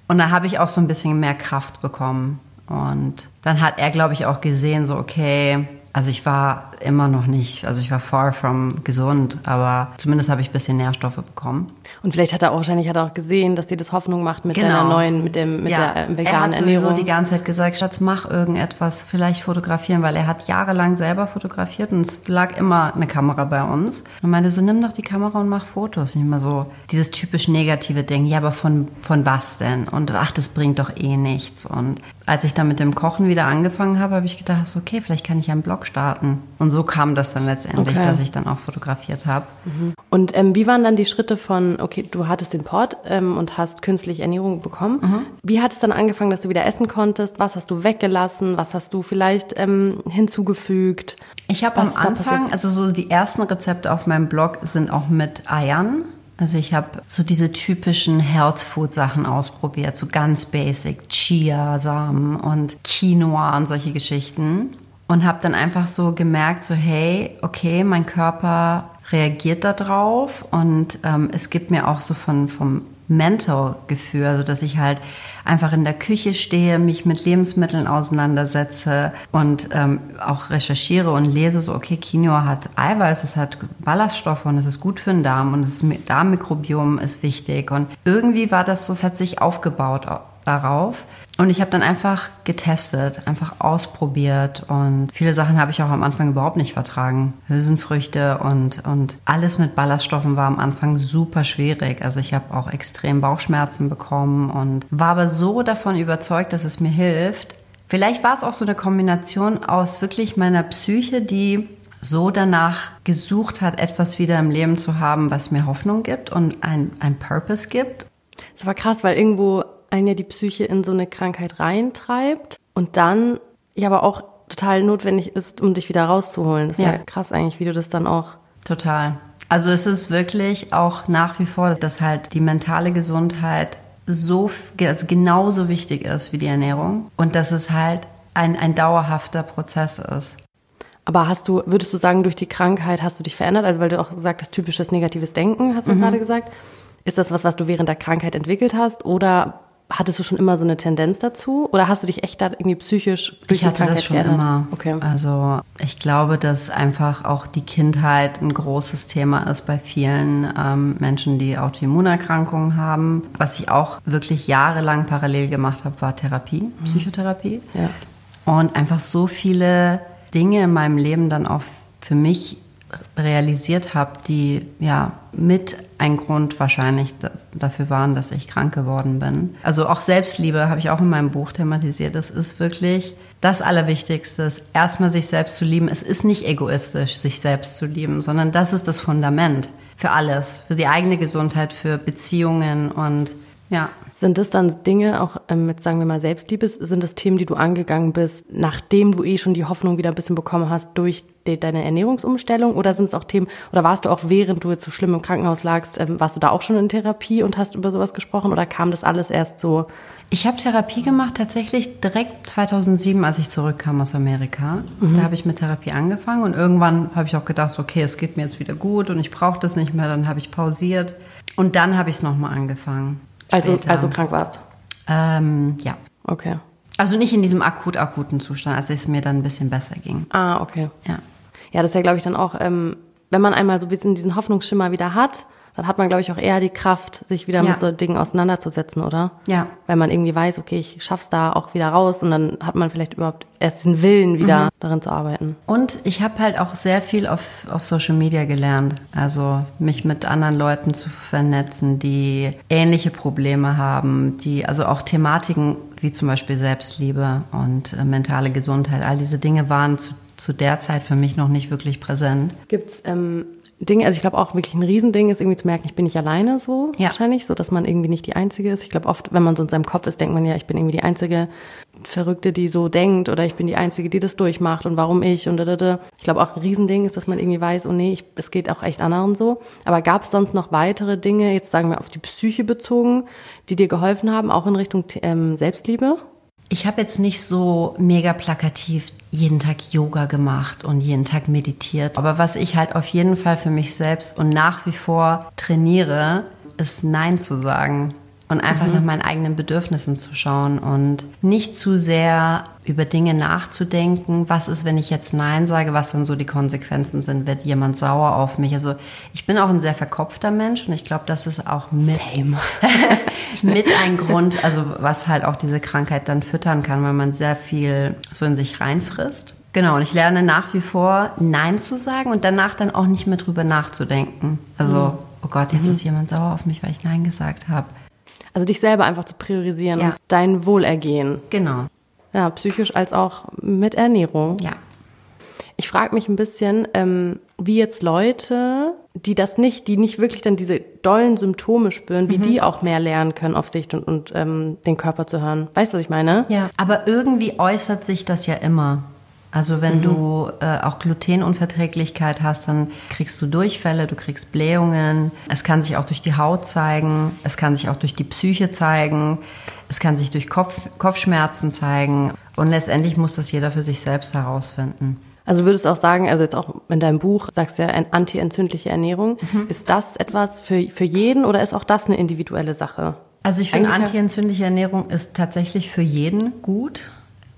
Und da habe ich auch so ein bisschen mehr Kraft bekommen. Und dann hat er, glaube ich, auch gesehen, so, okay, also ich war immer noch nicht, also ich war far from gesund, aber zumindest habe ich ein bisschen Nährstoffe bekommen. Und vielleicht hat er auch wahrscheinlich hat er auch gesehen, dass dir das Hoffnung macht mit genau. deiner neuen, mit dem, mit ja. der veganen er hat Ernährung. die ganze Zeit gesagt, Schatz, mach irgendetwas, vielleicht fotografieren, weil er hat jahrelang selber fotografiert und es lag immer eine Kamera bei uns. Und meinte so, nimm doch die Kamera und mach Fotos. Nicht mal so dieses typisch negative Ding, ja, aber von, von was denn? Und ach, das bringt doch eh nichts. Und als ich dann mit dem Kochen wieder angefangen habe, habe ich gedacht, so, okay, vielleicht kann ich ja einen Blog starten. Und so kam das dann letztendlich, okay. dass ich dann auch fotografiert habe. Mhm. Und ähm, wie waren dann die Schritte von, okay, du hattest den Port ähm, und hast künstliche Ernährung bekommen. Mhm. Wie hat es dann angefangen, dass du wieder essen konntest? Was hast du weggelassen? Was hast du vielleicht ähm, hinzugefügt? Ich habe am Anfang, also so die ersten Rezepte auf meinem Blog sind auch mit Eiern. Also ich habe so diese typischen Health Food Sachen ausprobiert, so ganz basic Chia Samen und Quinoa und solche Geschichten und habe dann einfach so gemerkt, so hey, okay, mein Körper reagiert darauf und ähm, es gibt mir auch so von vom Mentor-Gefühl, also dass ich halt einfach in der Küche stehe, mich mit Lebensmitteln auseinandersetze und ähm, auch recherchiere und lese so, okay, Quinoa hat Eiweiß, es hat Ballaststoffe und es ist gut für den Darm und das Darmmikrobiom ist wichtig. Und irgendwie war das so, es hat sich aufgebaut darauf. Und ich habe dann einfach getestet, einfach ausprobiert und viele Sachen habe ich auch am Anfang überhaupt nicht vertragen. Hülsenfrüchte und, und alles mit Ballaststoffen war am Anfang super schwierig. Also ich habe auch extrem Bauchschmerzen bekommen und war aber so davon überzeugt, dass es mir hilft. Vielleicht war es auch so eine Kombination aus wirklich meiner Psyche, die so danach gesucht hat, etwas wieder im Leben zu haben, was mir Hoffnung gibt und ein, ein Purpose gibt. Das war krass, weil irgendwo einen ja die Psyche in so eine Krankheit reintreibt und dann ja aber auch total notwendig ist, um dich wieder rauszuholen. Das ist ja, ja krass eigentlich, wie du das dann auch. Total. Also es ist wirklich auch nach wie vor, dass halt die mentale Gesundheit so also genauso wichtig ist wie die Ernährung und dass es halt ein, ein dauerhafter Prozess ist. Aber hast du, würdest du sagen, durch die Krankheit hast du dich verändert? Also weil du auch sagtest, typisches negatives Denken, hast du mhm. gerade gesagt. Ist das was, was du während der Krankheit entwickelt hast? Oder Hattest du schon immer so eine Tendenz dazu oder hast du dich echt da irgendwie psychisch durch Ich hatte das schon geändert? immer. Okay. Also ich glaube, dass einfach auch die Kindheit ein großes Thema ist bei vielen ähm, Menschen, die Autoimmunerkrankungen haben. Was ich auch wirklich jahrelang parallel gemacht habe, war Therapie, mhm. Psychotherapie. Ja. Und einfach so viele Dinge in meinem Leben dann auch für mich realisiert habe, die ja mit ein Grund wahrscheinlich dafür waren, dass ich krank geworden bin. Also auch Selbstliebe habe ich auch in meinem Buch thematisiert. Das ist wirklich das Allerwichtigste, erstmal sich selbst zu lieben. Es ist nicht egoistisch, sich selbst zu lieben, sondern das ist das Fundament für alles, für die eigene Gesundheit, für Beziehungen und ja. Sind das dann Dinge, auch ähm, mit, sagen wir mal, Selbstliebe, sind das Themen, die du angegangen bist, nachdem du eh schon die Hoffnung wieder ein bisschen bekommen hast durch die, deine Ernährungsumstellung? Oder sind es auch Themen, oder warst du auch, während du jetzt so schlimm im Krankenhaus lagst, ähm, warst du da auch schon in Therapie und hast über sowas gesprochen? Oder kam das alles erst so? Ich habe Therapie gemacht tatsächlich direkt 2007, als ich zurückkam aus Amerika. Mhm. Da habe ich mit Therapie angefangen und irgendwann habe ich auch gedacht, okay, es geht mir jetzt wieder gut und ich brauche das nicht mehr. Dann habe ich pausiert und dann habe ich es nochmal angefangen. Also, also krank warst? Ähm, ja. Okay. Also nicht in diesem akut-akuten Zustand, als es mir dann ein bisschen besser ging. Ah, okay. Ja. Ja, das ist ja, glaube ich, dann auch, ähm, wenn man einmal so ein bisschen diesen Hoffnungsschimmer wieder hat, dann hat man, glaube ich, auch eher die Kraft, sich wieder ja. mit so Dingen auseinanderzusetzen, oder? Ja. Weil man irgendwie weiß, okay, ich schaff's da auch wieder raus und dann hat man vielleicht überhaupt erst diesen Willen, wieder mhm. darin zu arbeiten. Und ich habe halt auch sehr viel auf, auf Social Media gelernt. Also mich mit anderen Leuten zu vernetzen, die ähnliche Probleme haben, die also auch Thematiken wie zum Beispiel Selbstliebe und äh, mentale Gesundheit, all diese Dinge waren zu, zu der Zeit für mich noch nicht wirklich präsent. Gibt's ähm Dinge, also ich glaube auch wirklich ein Riesending ist irgendwie zu merken, ich bin nicht alleine so ja. wahrscheinlich, so dass man irgendwie nicht die Einzige ist. Ich glaube oft, wenn man so in seinem Kopf ist, denkt man ja, ich bin irgendwie die Einzige Verrückte, die so denkt oder ich bin die Einzige, die das durchmacht und warum ich und da, da, da. Ich glaube auch ein Riesending ist, dass man irgendwie weiß, oh nee, ich, es geht auch echt anderen so. Aber gab es sonst noch weitere Dinge, jetzt sagen wir auf die Psyche bezogen, die dir geholfen haben, auch in Richtung ähm, Selbstliebe? Ich habe jetzt nicht so mega plakativ jeden Tag Yoga gemacht und jeden Tag meditiert. Aber was ich halt auf jeden Fall für mich selbst und nach wie vor trainiere, ist Nein zu sagen und einfach mhm. nach meinen eigenen Bedürfnissen zu schauen und nicht zu sehr über Dinge nachzudenken. Was ist, wenn ich jetzt Nein sage? Was dann so die Konsequenzen sind? Wird jemand sauer auf mich? Also ich bin auch ein sehr verkopfter Mensch und ich glaube, das ist auch mit, mit ein Grund, also was halt auch diese Krankheit dann füttern kann, weil man sehr viel so in sich reinfrisst. Genau, und ich lerne nach wie vor Nein zu sagen und danach dann auch nicht mehr drüber nachzudenken. Also, mhm. oh Gott, jetzt mhm. ist jemand sauer auf mich, weil ich Nein gesagt habe. Also dich selber einfach zu priorisieren ja. und dein Wohlergehen. Genau. Ja, psychisch als auch mit Ernährung. Ja. Ich frage mich ein bisschen, ähm, wie jetzt Leute, die das nicht, die nicht wirklich dann diese dollen Symptome spüren, wie mhm. die auch mehr lernen können, auf sich und, und ähm, den Körper zu hören. Weißt du, was ich meine? Ja. Aber irgendwie äußert sich das ja immer. Also wenn mhm. du äh, auch Glutenunverträglichkeit hast, dann kriegst du Durchfälle, du kriegst Blähungen. Es kann sich auch durch die Haut zeigen, es kann sich auch durch die Psyche zeigen, es kann sich durch Kopf, Kopfschmerzen zeigen. Und letztendlich muss das jeder für sich selbst herausfinden. Also würdest du auch sagen, also jetzt auch in deinem Buch sagst du ja anti-entzündliche Ernährung. Mhm. Ist das etwas für, für jeden oder ist auch das eine individuelle Sache? Also ich finde, anti-entzündliche Ernährung ist tatsächlich für jeden gut.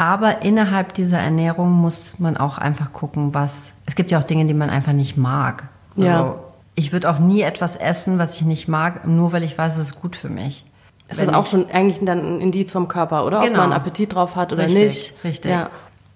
Aber innerhalb dieser Ernährung muss man auch einfach gucken, was. Es gibt ja auch Dinge, die man einfach nicht mag. Also ja. ich würde auch nie etwas essen, was ich nicht mag, nur weil ich weiß, es ist gut für mich. Es ist auch schon eigentlich dann ein Indiz vom Körper, oder? Genau. Ob man Appetit drauf hat oder richtig, nicht. Richtig. Ja.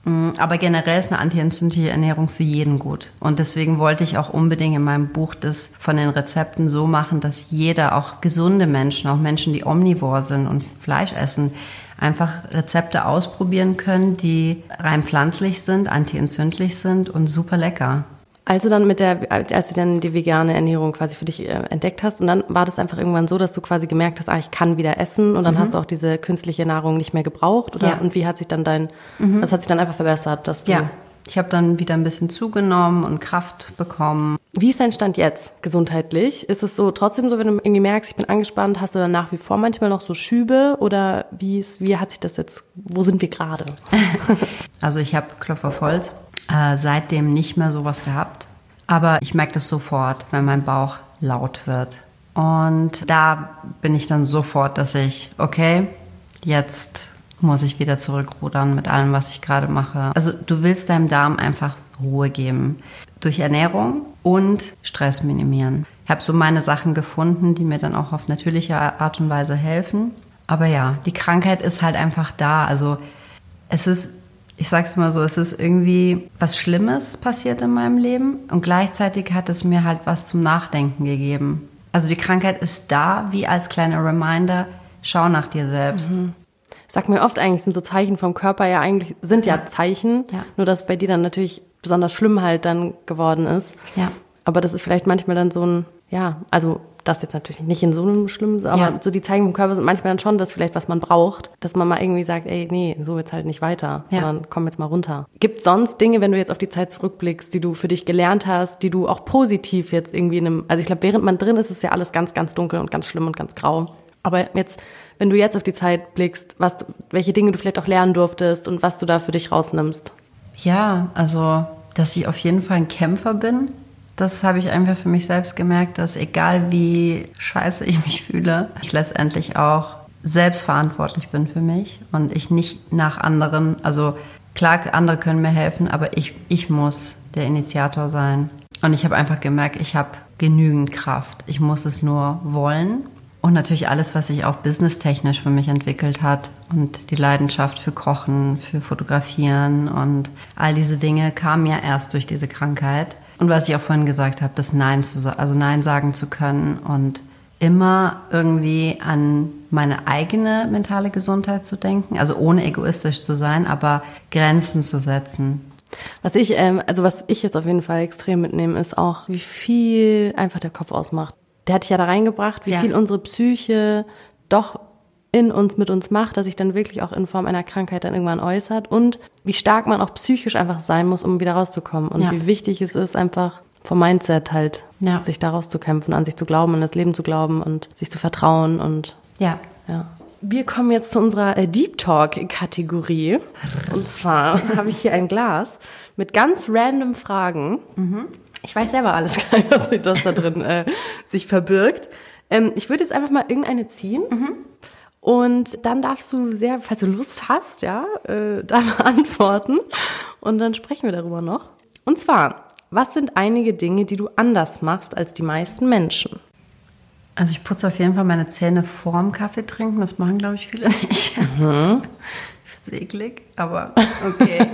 Mm, aber generell ist eine antientzündliche Ernährung für jeden gut. Und deswegen wollte ich auch unbedingt in meinem Buch das von den Rezepten so machen, dass jeder, auch gesunde Menschen, auch Menschen, die omnivor sind und Fleisch essen, einfach Rezepte ausprobieren können, die rein pflanzlich sind, antientzündlich sind und super lecker. Also dann mit der, als du dann die vegane Ernährung quasi für dich äh, entdeckt hast und dann war das einfach irgendwann so, dass du quasi gemerkt hast, ah, ich kann wieder essen und dann mhm. hast du auch diese künstliche Nahrung nicht mehr gebraucht oder ja. und wie hat sich dann dein, mhm. das hat sich dann einfach verbessert, dass du ja. Ich habe dann wieder ein bisschen zugenommen und Kraft bekommen. Wie ist dein Stand jetzt gesundheitlich? Ist es so trotzdem so, wenn du irgendwie merkst, ich bin angespannt, hast du dann nach wie vor manchmal noch so Schübe oder wie, ist, wie hat sich das jetzt, wo sind wir gerade? also ich habe Klopfer Holz äh, seitdem nicht mehr sowas gehabt. Aber ich merke das sofort, wenn mein Bauch laut wird. Und da bin ich dann sofort, dass ich, okay, jetzt muss ich wieder zurückrudern mit allem, was ich gerade mache. Also du willst deinem Darm einfach Ruhe geben. Durch Ernährung und Stress minimieren. Ich habe so meine Sachen gefunden, die mir dann auch auf natürliche Art und Weise helfen. Aber ja, die Krankheit ist halt einfach da. Also es ist, ich sag's mal so, es ist irgendwie was Schlimmes passiert in meinem Leben und gleichzeitig hat es mir halt was zum Nachdenken gegeben. Also die Krankheit ist da, wie als kleiner Reminder, schau nach dir selbst. Mhm sag mir oft eigentlich, sind so Zeichen vom Körper ja eigentlich, sind ja, ja Zeichen, ja. nur dass bei dir dann natürlich besonders schlimm halt dann geworden ist. Ja. Aber das ist vielleicht manchmal dann so ein, ja, also das jetzt natürlich nicht in so einem schlimmen, aber ja. so die Zeichen vom Körper sind manchmal dann schon das vielleicht, was man braucht, dass man mal irgendwie sagt, ey, nee, so wird's halt nicht weiter, ja. sondern komm jetzt mal runter. Gibt sonst Dinge, wenn du jetzt auf die Zeit zurückblickst, die du für dich gelernt hast, die du auch positiv jetzt irgendwie in einem, also ich glaube, während man drin ist, ist ja alles ganz, ganz dunkel und ganz schlimm und ganz grau. Aber jetzt wenn du jetzt auf die Zeit blickst, was, welche Dinge du vielleicht auch lernen durftest und was du da für dich rausnimmst? Ja, also, dass ich auf jeden Fall ein Kämpfer bin. Das habe ich einfach für mich selbst gemerkt, dass egal wie scheiße ich mich fühle, ich letztendlich auch selbstverantwortlich bin für mich und ich nicht nach anderen, also klar, andere können mir helfen, aber ich, ich muss der Initiator sein. Und ich habe einfach gemerkt, ich habe genügend Kraft. Ich muss es nur wollen und natürlich alles, was sich auch businesstechnisch für mich entwickelt hat und die Leidenschaft für Kochen, für Fotografieren und all diese Dinge kamen ja erst durch diese Krankheit. Und was ich auch vorhin gesagt habe, das Nein zu, also Nein sagen zu können und immer irgendwie an meine eigene mentale Gesundheit zu denken, also ohne egoistisch zu sein, aber Grenzen zu setzen. Was ich, ähm, also was ich jetzt auf jeden Fall extrem mitnehme, ist auch, wie viel einfach der Kopf ausmacht. Der hat dich ja da reingebracht, wie ja. viel unsere Psyche doch in uns mit uns macht, dass sich dann wirklich auch in Form einer Krankheit dann irgendwann äußert und wie stark man auch psychisch einfach sein muss, um wieder rauszukommen und ja. wie wichtig es ist, einfach vom Mindset halt, ja. sich daraus zu kämpfen, an sich zu glauben, an das Leben zu glauben und sich zu vertrauen und ja. ja. Wir kommen jetzt zu unserer äh, Deep Talk-Kategorie. Und zwar habe ich hier ein Glas mit ganz random Fragen. Mhm. Ich weiß selber alles gar nicht, was da drin äh, sich verbirgt. Ähm, ich würde jetzt einfach mal irgendeine ziehen. Mhm. Und dann darfst du sehr, falls du Lust hast, ja, äh, da antworten. Und dann sprechen wir darüber noch. Und zwar, was sind einige Dinge, die du anders machst als die meisten Menschen? Also ich putze auf jeden Fall meine Zähne vorm Kaffee trinken. Das machen, glaube ich, viele nicht. Mhm. Seglig, aber okay.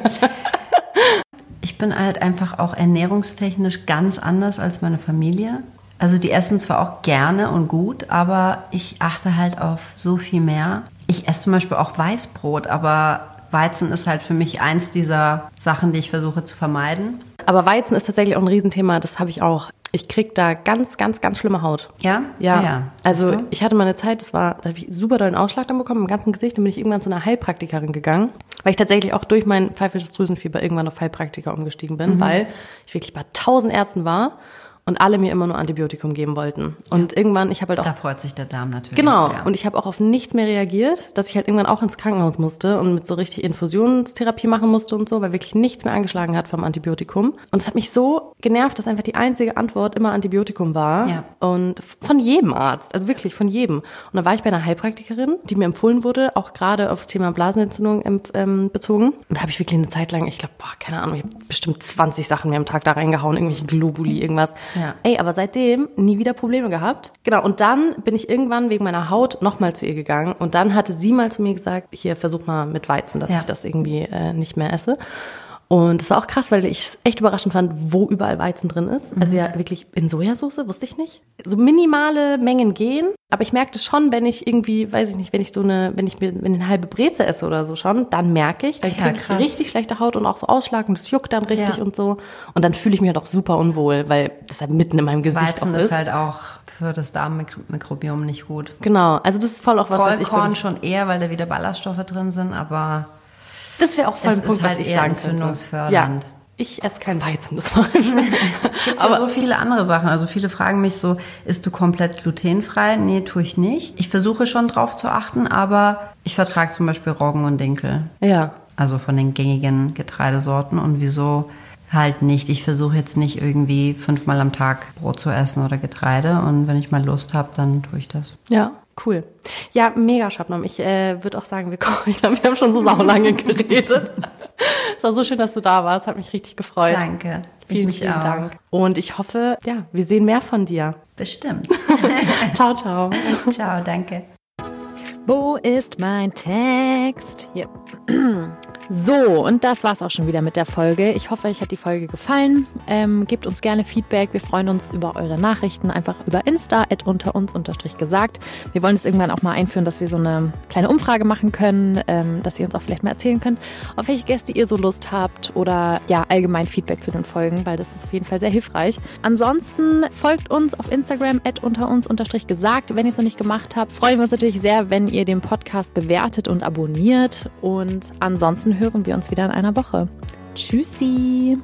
Ich bin halt einfach auch ernährungstechnisch ganz anders als meine Familie. Also die essen zwar auch gerne und gut, aber ich achte halt auf so viel mehr. Ich esse zum Beispiel auch Weißbrot, aber Weizen ist halt für mich eins dieser Sachen, die ich versuche zu vermeiden. Aber Weizen ist tatsächlich auch ein Riesenthema, das habe ich auch. Ich krieg da ganz, ganz, ganz schlimme Haut. Ja? Ja. ja. Also ich hatte mal eine Zeit, das war, da habe ich super dollen Ausschlag dann bekommen im ganzen Gesicht. Dann bin ich irgendwann zu einer Heilpraktikerin gegangen, weil ich tatsächlich auch durch mein pfeifisches Drüsenfieber irgendwann auf Heilpraktiker umgestiegen bin, mhm. weil ich wirklich bei tausend Ärzten war und alle mir immer nur Antibiotikum geben wollten. Und ja. irgendwann, ich habe halt auch. Da freut sich der Darm natürlich. Genau. Sehr. Und ich habe auch auf nichts mehr reagiert, dass ich halt irgendwann auch ins Krankenhaus musste und mit so richtig Infusionstherapie machen musste und so, weil wirklich nichts mehr angeschlagen hat vom Antibiotikum. Und es hat mich so genervt, dass einfach die einzige Antwort immer Antibiotikum war. Ja. Und von jedem Arzt, also wirklich von jedem. Und da war ich bei einer Heilpraktikerin, die mir empfohlen wurde, auch gerade aufs Thema Blasenentzündung ähm, bezogen. Und da habe ich wirklich eine Zeit lang, ich glaube, keine Ahnung, ich habe bestimmt 20 Sachen mir am Tag da reingehauen, irgendwelche Globuli, irgendwas. Ja. Ey, aber seitdem nie wieder Probleme gehabt. Genau, und dann bin ich irgendwann wegen meiner Haut nochmal zu ihr gegangen und dann hatte sie mal zu mir gesagt, hier versuch mal mit Weizen, dass ja. ich das irgendwie äh, nicht mehr esse. Und es war auch krass, weil ich es echt überraschend fand, wo überall Weizen drin ist. Mhm. Also ja, wirklich in Sojasauce, wusste ich nicht. So minimale Mengen gehen, aber ich merkte schon, wenn ich irgendwie, weiß ich nicht, wenn ich so eine, wenn ich mir eine halbe Breze esse oder so schon, dann merke ich, dann kriege ja, ich richtig schlechte Haut und auch so Ausschlag und es juckt dann richtig ja. und so. Und dann fühle ich mich halt auch super unwohl, weil das halt mitten in meinem Gesicht Weizen ist. ist halt auch für das Darmmikrobiom nicht gut. Genau, also das ist voll auch was, Vollkorn was ich Vollkorn schon eher, weil da wieder Ballaststoffe drin sind, aber das wäre auch voll ein Punkt, halt was ich sagen entzündungsfördernd. Ja. Ich esse kein Weizen, das war ich. Aber so viele andere Sachen. Also viele fragen mich so, isst du komplett glutenfrei? Nee, tue ich nicht. Ich versuche schon drauf zu achten, aber ich vertrage zum Beispiel Roggen und Dinkel. Ja. Also von den gängigen Getreidesorten. Und wieso halt nicht? Ich versuche jetzt nicht irgendwie fünfmal am Tag Brot zu essen oder Getreide. Und wenn ich mal Lust habe, dann tue ich das. Ja. Cool. Ja, mega Shabnam. Ich äh, würde auch sagen, wir kommen. Ich glaube, wir haben schon so saulange geredet. es war so schön, dass du da warst. Hat mich richtig gefreut. Danke. Vielen, vielen auch. Dank. Und ich hoffe, ja, wir sehen mehr von dir. Bestimmt. ciao, ciao. ciao, danke. Wo ist mein Text? Hier. So, und das war's auch schon wieder mit der Folge. Ich hoffe, euch hat die Folge gefallen. Ähm, gebt uns gerne Feedback. Wir freuen uns über eure Nachrichten. Einfach über Insta, unter uns unterstrich gesagt. Wir wollen es irgendwann auch mal einführen, dass wir so eine kleine Umfrage machen können, ähm, dass ihr uns auch vielleicht mal erzählen könnt, auf welche Gäste ihr so Lust habt oder ja, allgemein Feedback zu den Folgen, weil das ist auf jeden Fall sehr hilfreich. Ansonsten folgt uns auf Instagram, unter uns unterstrich gesagt. Wenn ihr es noch nicht gemacht habt, freuen wir uns natürlich sehr, wenn ihr den Podcast bewertet und abonniert. Und ansonsten hören wir uns wieder in einer Woche. Tschüssi!